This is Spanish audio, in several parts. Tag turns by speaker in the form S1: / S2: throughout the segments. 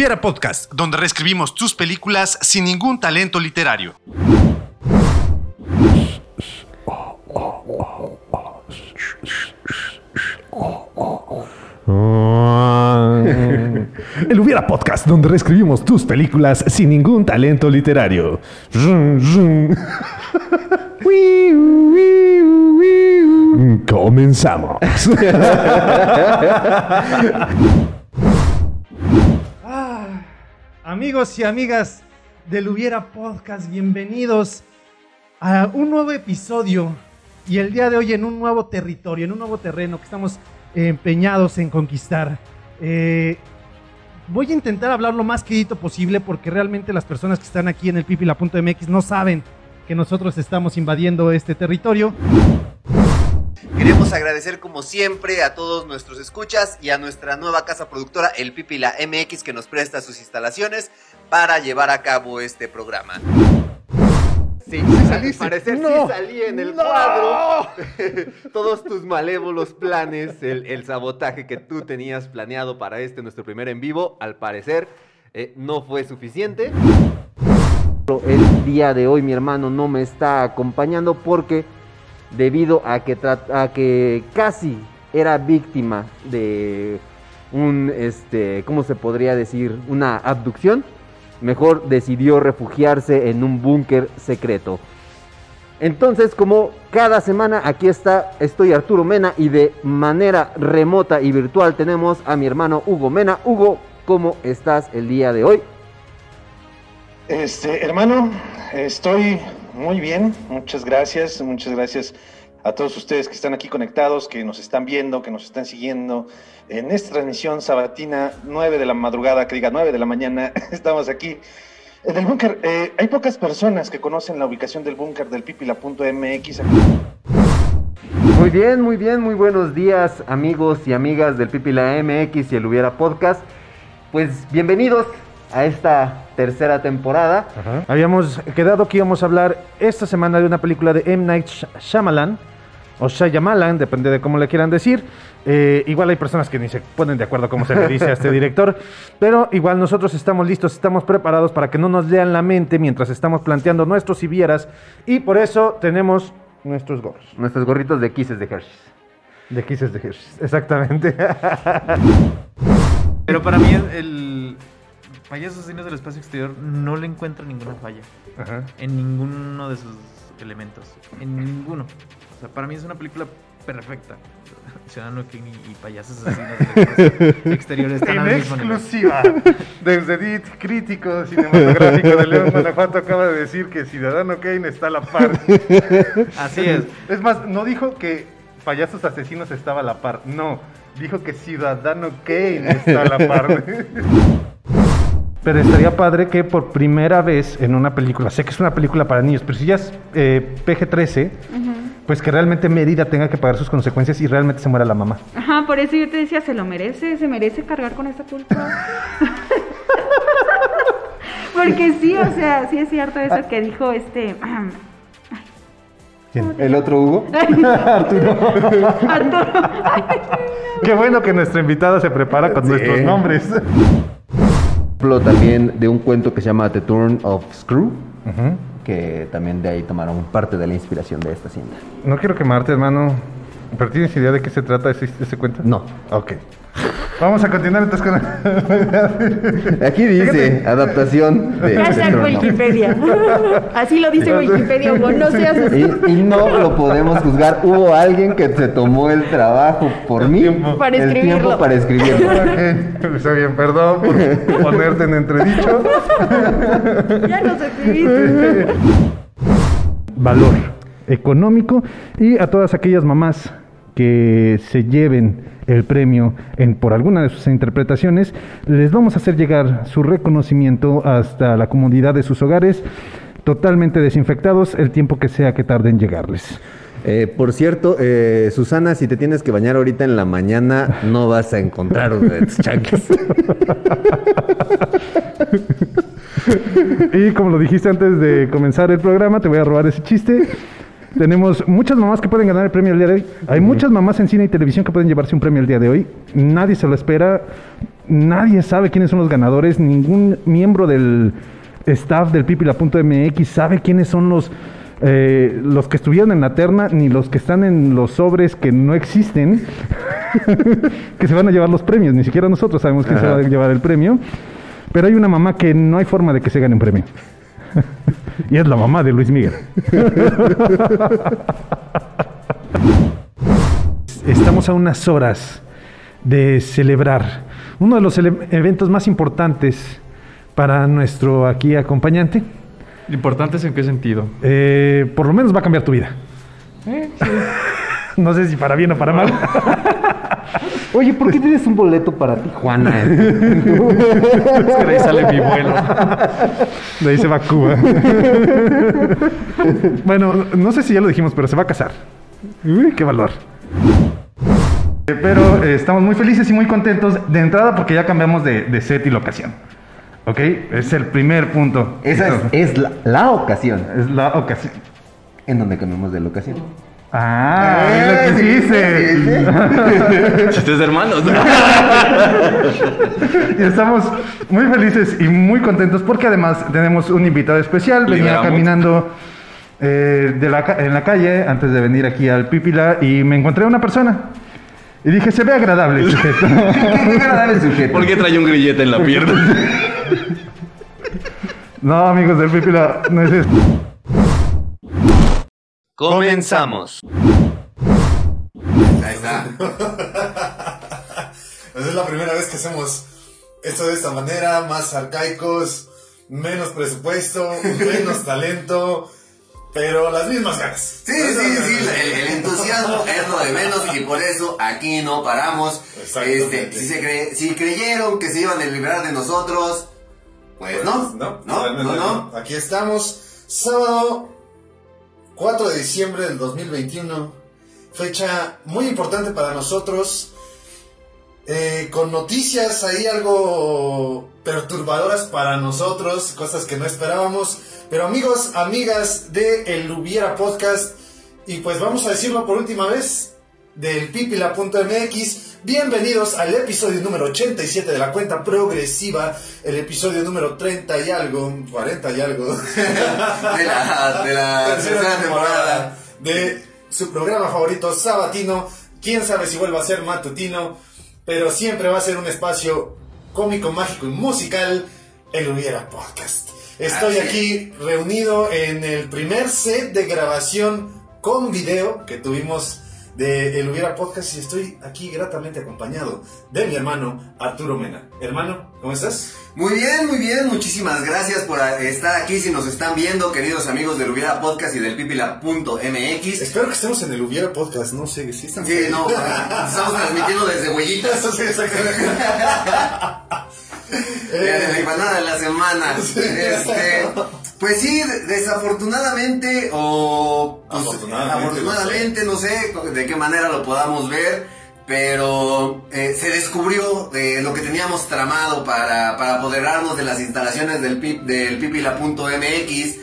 S1: El Hubiera Podcast, donde reescribimos tus películas sin ningún talento literario.
S2: El Hubiera Podcast, donde reescribimos tus películas sin ningún talento literario. Comenzamos.
S3: Amigos y amigas del Hubiera Podcast, bienvenidos a un nuevo episodio y el día de hoy en un nuevo territorio, en un nuevo terreno que estamos empeñados en conquistar. Eh, voy a intentar hablar lo más quedito posible porque realmente las personas que están aquí en el pipila.mx no saben que nosotros estamos invadiendo este territorio.
S4: Queremos agradecer como siempre a todos nuestros escuchas y a nuestra nueva casa productora, el Pipila MX, que nos presta sus instalaciones para llevar a cabo este programa. Sí, al parecer sí salí en el cuadro. Todos tus malévolos planes, el, el sabotaje que tú tenías planeado para este nuestro primer en vivo, al parecer eh, no fue suficiente. El día de hoy mi hermano no me está acompañando porque debido a que, a que casi era víctima de un, este, ¿cómo se podría decir? Una abducción, mejor decidió refugiarse en un búnker secreto. Entonces, como cada semana aquí está, estoy Arturo Mena y de manera remota y virtual tenemos a mi hermano Hugo Mena. Hugo, ¿cómo estás el día de hoy?
S5: Este, hermano, estoy muy bien, muchas gracias, muchas gracias a todos ustedes que están aquí conectados, que nos están viendo, que nos están siguiendo en esta transmisión sabatina, 9 de la madrugada, que diga 9 de la mañana, estamos aquí en el búnker. Eh, hay pocas personas que conocen la ubicación del búnker del pipila.mx.
S4: Muy bien, muy bien, muy buenos días amigos y amigas del Pipila MX y el Hubiera Podcast. Pues bienvenidos a esta tercera temporada.
S2: Habíamos quedado que íbamos a hablar esta semana de una película de M. Night Sh- Shyamalan, o Shyamalan, depende de cómo le quieran decir. Eh, igual hay personas que ni se ponen de acuerdo cómo se le dice a este director, pero igual nosotros estamos listos, estamos preparados para que no nos lean la mente mientras estamos planteando nuestros vieras y por eso tenemos nuestros gorros
S4: Nuestros gorritos de Kisses de Hershey's.
S2: de Kisses de Hershey's. Exactamente.
S6: Pero para mí el payaso asesinos del espacio exterior no le encuentro ninguna falla
S2: Ajá.
S6: en ninguno de sus elementos, en ninguno. O sea, para mí es una película perfecta. Ciudadano King y, payasos asesinos del espacio exterior están
S2: En exclusiva, desde DIT crítico cinematográfico de León, Guanajuato, acaba de decir que Ciudadano Kane está a la par.
S6: Así es.
S2: Es más, no dijo que Payasos Asesinos estaba a la par, no, dijo que Ciudadano Kane está a la par. Pero estaría padre que por primera vez en una película, sé que es una película para niños, pero si ya es eh, PG-13, pues que realmente Mérida tenga que pagar sus consecuencias y realmente se muera la mamá.
S7: Ajá, por eso yo te decía, se lo merece, se merece cargar con esta culpa. Porque sí, o sea, sí es cierto eso que dijo este
S4: ¿El otro Hugo?
S7: Arturo.
S2: Qué bueno que nuestra invitada se prepara con nuestros nombres.
S4: Hablo también de un cuento que se llama The Turn of Screw, que también de ahí tomaron parte de la inspiración de esta cinta.
S2: No quiero quemarte, hermano. ¿Pero tienes idea de qué se trata ese, ese cuento?
S4: No.
S2: Ok. Vamos a continuar entonces con...
S4: Aquí dice adaptación de
S7: Hashtag Wikipedia. Así lo dice Wikipedia, Hugo, no seas así.
S4: Y, y no lo podemos juzgar. Hubo alguien que se tomó el trabajo por mí.
S2: tiempo.
S7: Para
S4: el
S7: escribirlo.
S4: tiempo para escribirlo.
S2: Está bien, perdón por ponerte en entredicho.
S7: Ya nos escribiste.
S2: Valor económico y a todas aquellas mamás que se lleven el premio en, por alguna de sus interpretaciones, les vamos a hacer llegar su reconocimiento hasta la comodidad de sus hogares, totalmente desinfectados, el tiempo que sea que tarden en llegarles.
S4: Eh, por cierto, eh, Susana, si te tienes que bañar ahorita en la mañana, no vas a encontrar chanclas.
S2: Y como lo dijiste antes de comenzar el programa, te voy a robar ese chiste. Tenemos muchas mamás que pueden ganar el premio el día de hoy. Hay muchas mamás en cine y televisión que pueden llevarse un premio el día de hoy. Nadie se lo espera. Nadie sabe quiénes son los ganadores. Ningún miembro del staff del pipila.mx sabe quiénes son los, eh, los que estuvieron en la terna, ni los que están en los sobres que no existen, que se van a llevar los premios. Ni siquiera nosotros sabemos quién se va a llevar el premio. Pero hay una mamá que no hay forma de que se gane un premio. Y es la mamá de Luis Miguel. Estamos a unas horas de celebrar uno de los eventos más importantes para nuestro aquí acompañante.
S6: ¿Importantes en qué sentido?
S2: Eh, por lo menos va a cambiar tu vida. no sé si para bien o para mal.
S8: Oye, ¿por qué tienes un boleto para Tijuana?
S6: Es que de ahí sale mi vuelo.
S2: De ahí se va a Cuba. bueno, no sé si ya lo dijimos, pero se va a casar. Uy, qué valor. Eh, Pero eh, estamos muy felices y muy contentos de entrada porque ya cambiamos de, de set y locación. ¿Ok? Es el primer punto.
S8: Esa es, es la, la ocasión
S2: Es la ocasión.
S8: en donde cambiamos de locación.
S2: Ah, es lo que dice.
S9: Chistes de hermanos.
S2: Y estamos muy felices y muy contentos porque además tenemos un invitado especial. Venía caminando eh, de la, ca- en la calle antes de venir aquí al Pípila y me encontré a una persona. Y dije, se ve agradable el sujeto.
S8: Qué agradable sujeto.
S9: ¿Por qué trae un grillete en la pierna?
S2: no, amigos del Pípila, no es eso.
S4: Comenzamos. Ahí está.
S10: Es la primera vez que hacemos esto de esta manera, más arcaicos, menos presupuesto, menos talento, pero las mismas ganas.
S4: Sí, sí, sí, el, el entusiasmo es lo de menos y por eso aquí no paramos. Este, si, se cre- si creyeron que se iban a liberar de nosotros, pues,
S10: Pues,
S4: no,
S10: no,
S4: no, no, no.
S10: Aquí estamos, sábado 4 de diciembre del 2021, fecha muy importante para nosotros, eh, con noticias ahí algo perturbadoras para nosotros, cosas que no esperábamos, pero amigos, amigas de El Hubiera Podcast, y pues vamos a decirlo por última vez, del pipila.mx. Bienvenidos al episodio número 87 de la cuenta progresiva, el episodio número 30 y algo, 40 y algo.
S4: De la, de la tercera temporada.
S10: de su programa favorito sabatino. Quién sabe si vuelva a ser matutino, pero siempre va a ser un espacio cómico, mágico y musical. El Hubiera Podcast. Estoy
S4: Así
S10: aquí reunido en el primer set de grabación con video que tuvimos de El Hubiera Podcast y estoy aquí gratamente acompañado de mi hermano Arturo Mena. Hermano, ¿cómo estás?
S4: Muy bien, muy bien, muchísimas gracias por estar aquí. Si nos están viendo, queridos amigos del Hubiera Podcast y del pipila.mx.
S10: Espero que estemos en el Hubiera Podcast, no sé si están
S4: Sí, no, estamos transmitiendo desde Huellitas.
S10: Sí, exactamente.
S4: Eh, la de la semana. Este, pues sí, de- desafortunadamente o pues,
S10: Afortunadamente,
S4: afortunadamente, no sé de qué manera lo podamos ver, pero eh, se descubrió eh, lo que teníamos tramado para, para apoderarnos de las instalaciones del, pip, del pipila.mx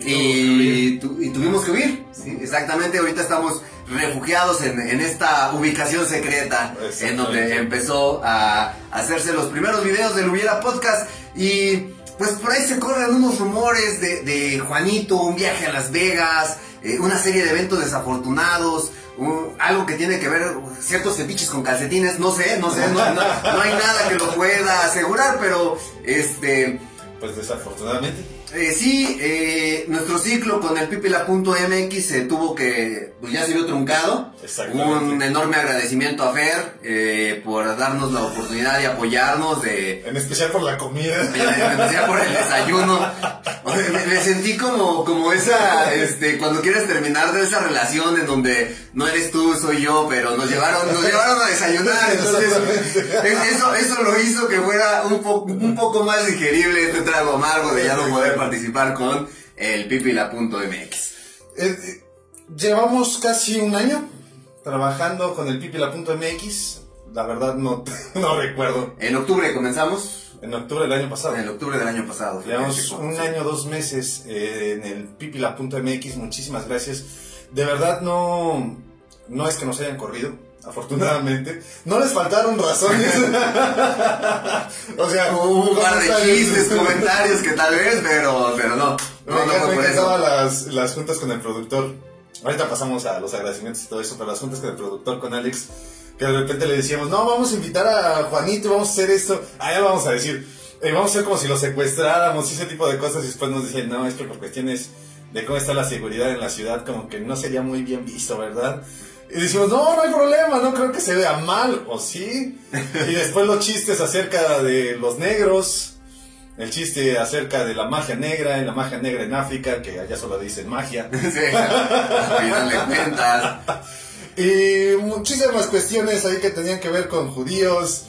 S4: y, tu- y tuvimos que huir. Sí, exactamente, ahorita estamos refugiados en, en esta ubicación secreta en donde empezó a hacerse los primeros videos del Hubiera Podcast y pues por ahí se corren unos rumores de, de Juanito, un viaje a Las Vegas, eh, una serie de eventos desafortunados, un- algo que tiene que ver ciertos fetiches con calcetines, no sé, no sé, no, no- no hay nada que lo pueda asegurar, pero este...
S10: Pues desafortunadamente.
S4: Eh, sí, eh, nuestro ciclo con el pipila.mx se tuvo que, pues ya se vio truncado. Un enorme agradecimiento a Fer eh, por darnos la oportunidad de apoyarnos, de,
S10: En especial por la comida.
S4: en especial por el desayuno. Me, sentí como, como esa, este, cuando quieres terminar de esa relación en donde no eres tú, soy yo, pero nos llevaron, nos llevaron a desayunar. Entonces, es- eso, eso lo hizo que fuera un, po- un poco más digerible este trago amargo de ya no poder participar con el pipila.mx.
S10: Eh, eh, llevamos casi un año trabajando con el pipila.mx. La verdad no, no recuerdo.
S4: En octubre comenzamos,
S10: En octubre del año pasado.
S4: en octubre del año pasado.
S10: Llevamos un año, dos meses eh, en el pipila.mx. Muchísimas gracias. De verdad no, no es que nos hayan corrido, afortunadamente. No les faltaron razones. o sea,
S4: Hubo un par de chistes, comentarios que tal vez, pero, pero no.
S10: Me,
S4: No, no
S10: me las, las juntas con el productor. Ahorita pasamos a los agradecimientos y todo eso, pero las juntas con el productor, con Alex, que de repente le decíamos, no, vamos a invitar a Juanito, vamos a hacer esto. Lo vamos a decir. Eh, vamos a hacer como si lo secuestráramos y ese tipo de cosas. Y después nos decían, no, es que por cuestiones de cómo está la seguridad en la ciudad, como que no sería muy bien visto, ¿verdad? Y decimos, no, no hay problema, no creo que se vea mal, o sí. Y después los chistes acerca de los negros, el chiste acerca de la magia negra, en la magia negra en África, que allá solo dicen magia.
S4: Sí. Oye, dale cuentas.
S10: Y muchísimas cuestiones ahí que tenían que ver con judíos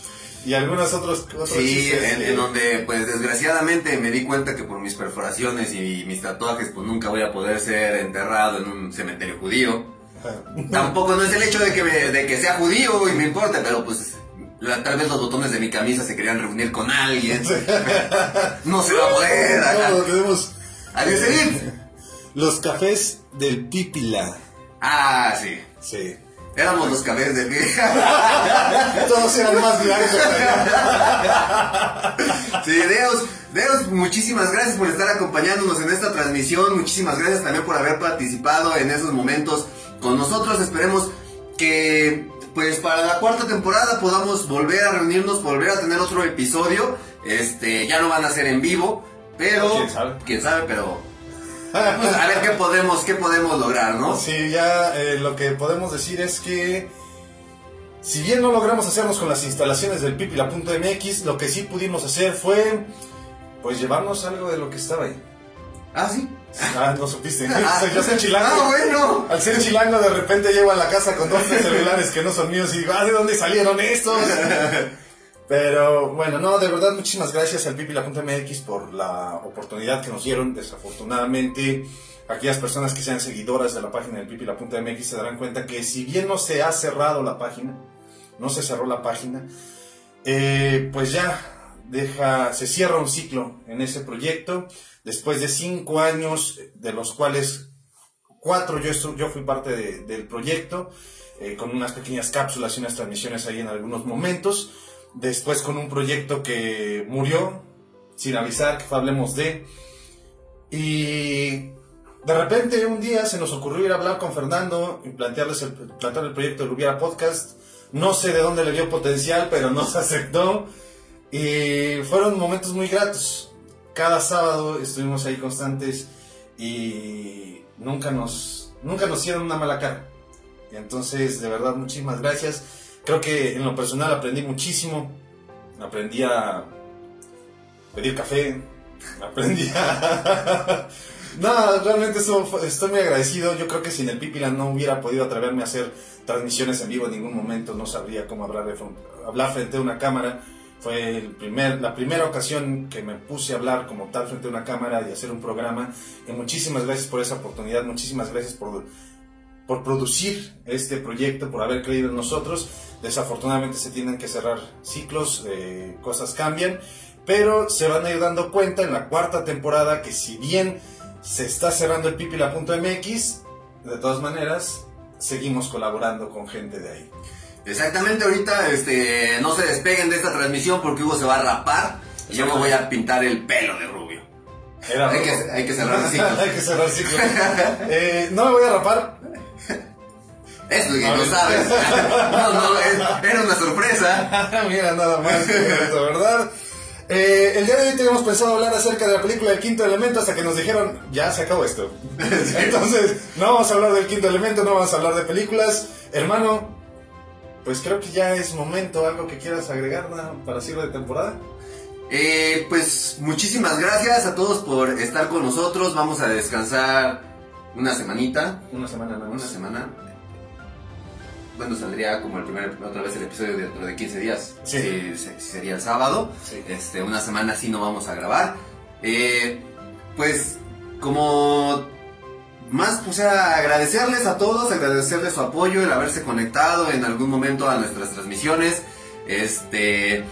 S10: y algunos otros, otros
S4: Sí, en, donde pues desgraciadamente me di cuenta que por mis perforaciones y mis tatuajes pues nunca voy a poder ser enterrado en un cementerio judío. Tampoco no es el hecho de que, me- de que sea judío y me importe, pero pues la- tal vez los botones de mi camisa se querían reunir con alguien. No se va a poder. ajá.
S10: No, tenemos
S4: Adiós, Edith.
S10: los cafés del Pipila.
S4: Ah, sí.
S10: Sí.
S4: Éramos los cabezas de
S10: Todos eran más blancos.
S4: Sí, Deus, Deus, muchísimas gracias por estar acompañándonos en esta transmisión. Muchísimas gracias también por haber participado en esos momentos con nosotros. Esperemos que, pues, para la cuarta temporada podamos volver a reunirnos, volver a tener otro episodio. Este, ya no van a ser en vivo, pero.
S10: ¿Quién sabe?
S4: quién sabe, pero. Pues, a ver qué podemos, qué podemos lograr, ¿no?
S10: Sí, ya eh, lo que podemos decir es que si bien no logramos hacernos con las instalaciones del pipila.mx, lo que sí pudimos hacer fue pues llevarnos algo de lo que estaba ahí.
S4: Ah, sí.
S10: Ah, no supiste.
S4: Ah.
S10: Soy- yo soy chilango.
S4: Ah, bueno.
S10: Al ser chilango de repente llego a la casa con dos celulares que no son míos y digo, ah, ¿de dónde salieron estos? Pero bueno, no, de verdad muchísimas gracias al pipila.mx por la oportunidad que nos dieron. Desafortunadamente, aquellas personas que sean seguidoras de la página del pipila.mx se darán cuenta que si bien no se ha cerrado la página, no se cerró la página, eh, pues ya deja, se cierra un ciclo en ese proyecto. Después de cinco años, de los cuales cuatro yo, yo fui parte de- del proyecto, eh, con unas pequeñas cápsulas y unas transmisiones ahí en algunos momentos. Después con un proyecto que murió, sin avisar, que Hablemos de. Y de repente un día se nos ocurrió ir a hablar con Fernando y plantearles el, plantear el proyecto de Lubiera Podcast. No sé de dónde le dio potencial, pero nos aceptó. Y fueron momentos muy gratos. Cada sábado estuvimos ahí constantes y nunca nos, nunca nos hicieron una mala cara. Entonces, de verdad, muchísimas gracias. Creo que en lo personal aprendí muchísimo. Aprendí a pedir café. Aprendí a... no, realmente eso estoy muy agradecido. Yo creo que sin el Pipila no hubiera podido atreverme a hacer transmisiones en vivo en ningún momento. No sabría cómo hablar, de hablar frente a una cámara. Fue el primer, la primera ocasión que me puse a hablar como tal frente a una cámara y hacer un programa. Y muchísimas gracias por esa oportunidad. Muchísimas gracias por por producir este proyecto, por haber creído en nosotros. Desafortunadamente se tienen que cerrar ciclos, eh, cosas cambian, pero se van a ir dando cuenta en la cuarta temporada que si bien se está cerrando el pipila.mx, de todas maneras seguimos colaborando con gente de ahí.
S4: Exactamente, ahorita este, no se despeguen de esta transmisión porque Hugo se va a rapar y yo me voy a pintar el pelo de rubio.
S10: Era
S4: Hay que, hay que cerrar el ciclo.
S10: hay que cerrar ciclos. Eh, no me voy a rapar.
S4: Esto que no sabes. No, no, es- era una sorpresa.
S10: Mira, nada más, bonito, ¿verdad? Eh, el día de hoy teníamos pensado hablar acerca de la película del quinto elemento hasta que nos dijeron, ya se acabó esto. Entonces, no vamos a hablar del quinto elemento, no vamos a hablar de películas. Hermano, pues creo que ya es momento, algo que quieras agregar ¿no? para cierre de temporada.
S4: Eh, pues muchísimas gracias a todos por estar con nosotros. Vamos a descansar una semanita.
S10: Una semana nada
S4: Una semana. Bueno, saldría como el primer, otra vez el episodio dentro de 15 días.
S10: Sí.
S4: Se- sería el sábado.
S10: Sí.
S4: Este, una semana sí no vamos a grabar. Eh, pues, como más, pues, agradecerles a todos, agradecerles su apoyo, el haberse conectado en algún momento a nuestras transmisiones. Este,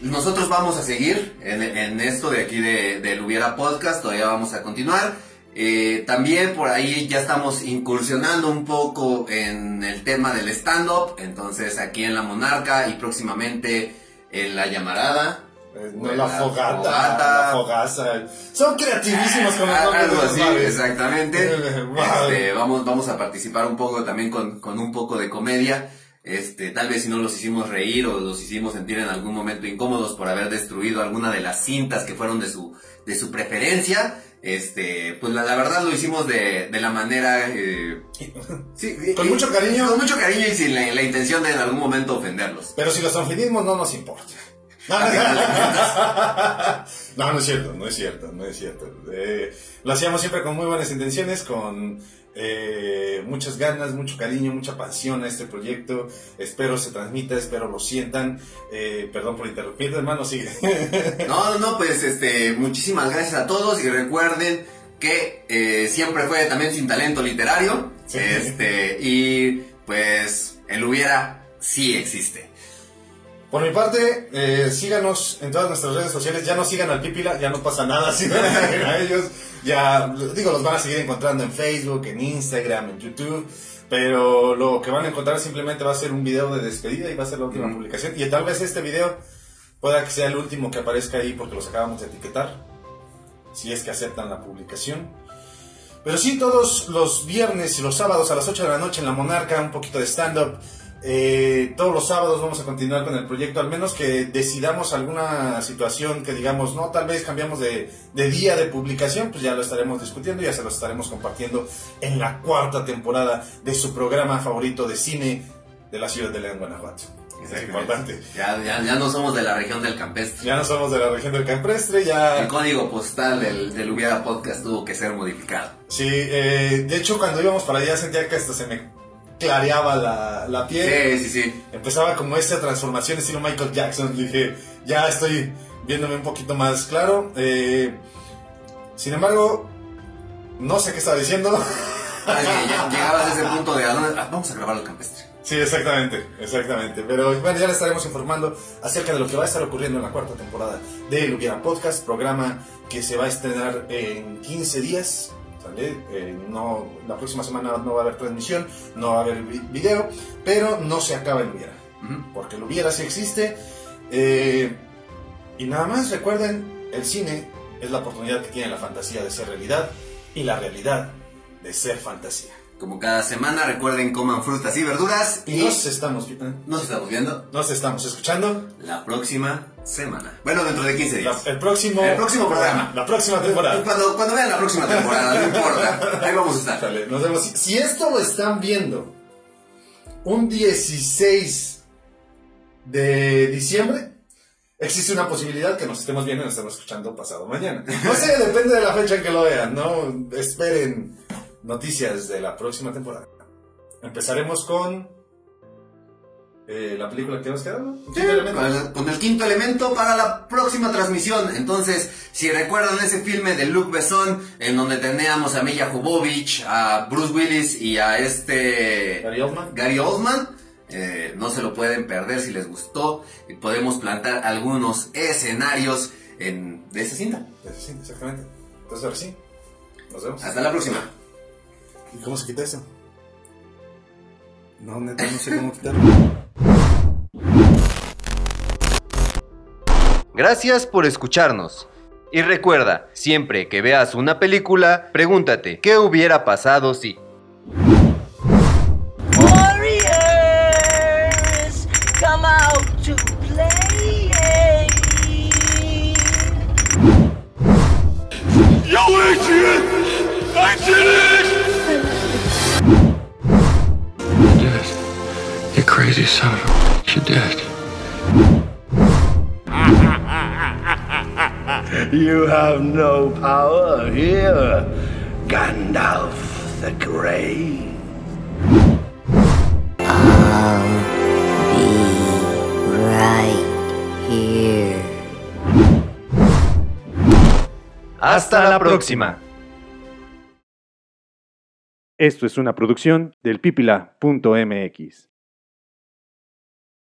S4: nosotros vamos a seguir en, en esto de aquí de, del Hubiera Podcast, todavía vamos a continuar. Eh, también por ahí ya estamos incursionando un poco en el tema del stand-up. Entonces aquí en La Monarca y próximamente en La Llamarada.
S10: Eh, No,
S4: en
S10: la fogata,
S4: fogata.
S10: la fogaza. Son creativísimos con los
S4: Ah,
S10: nombres.
S4: Algo así, exactamente. Este, vamos, vamos a participar un poco también con, con un poco de comedia. Este, tal vez si no los hicimos reír o los hicimos sentir en algún momento incómodos por haber destruido alguna de las cintas que fueron de su, de su preferencia. Este, pues la, la verdad lo hicimos de, de la manera, eh, sí,
S10: Con
S4: eh,
S10: mucho cariño.
S4: Con mucho cariño y sin la, la intención de en algún momento ofenderlos.
S10: Pero si los ofendimos, no nos importa. No, no, no es cierto, no es cierto, no es cierto. Eh, lo hacíamos siempre con muy buenas intenciones, con eh, muchas ganas, mucho cariño, mucha pasión a este proyecto. Espero se transmita, espero lo sientan. Eh, perdón por interrumpir, hermano, sigue.
S4: No, no, pues este, muchísimas gracias a todos y recuerden que eh, siempre fue también sin talento literario.
S10: Sí.
S4: Este, y pues el hubiera sí existe.
S10: Por mi parte, eh, síganos en todas nuestras redes sociales. Ya no sigan al Pipila, ya no pasa nada. Sigan a ellos. Ya, digo, los van a seguir encontrando en Facebook, en Instagram, en YouTube. Pero lo que van a encontrar simplemente va a ser un video de despedida y va a ser la última publicación. Y tal vez este video pueda que sea el último que aparezca ahí porque los acabamos de etiquetar. Si es que aceptan la publicación. Pero sí, todos los viernes y los sábados a las 8 de la noche en La Monarca, un poquito de stand-up. Eh, todos los sábados vamos a continuar con el proyecto, al menos que decidamos alguna situación que digamos, no, tal vez cambiamos de, de día de publicación, pues ya lo estaremos discutiendo, ya se lo estaremos compartiendo en la cuarta temporada de su programa favorito de cine de la ciudad de León, Guanajuato. Es importante.
S4: Ya, ya, ya no somos de la región del campestre.
S10: Ya no somos de la región del Camprestre, ya...
S4: El código postal del, del podcast tuvo que ser modificado.
S10: Sí, eh, de hecho cuando íbamos para allá sentía que hasta se me clareaba la, la piel.
S4: Sí, sí, sí.
S10: Empezaba como esta transformación estilo Michael Jackson. Dije, ya estoy viéndome un poquito más claro. Eh, sin embargo, no sé qué estaba diciendo.
S4: Ya- Llegabas a ese punto de ¿a dónde? Ah, vamos a grabar el campestre.
S10: Sí, exactamente, exactamente. Pero bueno, ya les estaremos informando acerca de lo que va a estar ocurriendo en la cuarta temporada de El Hubiera Podcast, programa que se va a estrenar en 15 días. Eh, no, la próxima semana no va a haber transmisión, no va a haber vi- video, pero no se acaba el Hubiera. Porque el hubiera sí existe. Eh, y nada más recuerden, el cine es la oportunidad que tiene la fantasía de ser realidad y la realidad de ser fantasía.
S4: Como cada semana, recuerden coman frutas y verduras
S10: Y
S4: y
S10: nos estamos, vi- eh,
S4: nos estamos viendo
S10: nos estamos escuchando
S4: la próxima semana. Bueno, dentro de 15
S10: la-
S4: días.
S10: el próximo
S4: El próximo programa.
S10: la próxima temporada.
S4: Cuando, cuando vean la próxima temporada, no importa. Ahí vamos a estar.
S10: Nos vemos. Si, si esto lo están viendo un 16 de diciembre, existe una posibilidad que nos estemos viendo y nos estemos escuchando pasado mañana. No sé, depende de la fecha en que lo vean, ¿no? Esperen noticias de la próxima temporada. Empezaremos con eh, la película que nos queda, ¿no?
S4: Sí, con, el, con el quinto elemento para la próxima transmisión. Entonces, si recuerdan ese filme de Luc Besson, en donde teníamos a Milla Jovovich, a Bruce Willis y a este
S10: Gary Oldman.
S4: Gary Oldman, eh, no se lo pueden perder si les gustó. Y podemos plantar algunos escenarios en, de esa cinta.
S10: Sí, exactamente. Entonces ahora sí. Nos vemos.
S4: Hasta la próxima.
S10: ¿Y cómo se quita eso? No, neta, no sé cómo quitarlo.
S4: Gracias por escucharnos. Y recuerda, siempre que veas una película, pregúntate, ¿qué hubiera pasado si?
S11: Warriors, come out to play.
S12: Yo, Adrian! I did it!
S13: You have no power here, Gandalf the Grey.
S11: Right here.
S1: Hasta la próxima.
S2: Esto es una producción del pipila.mx.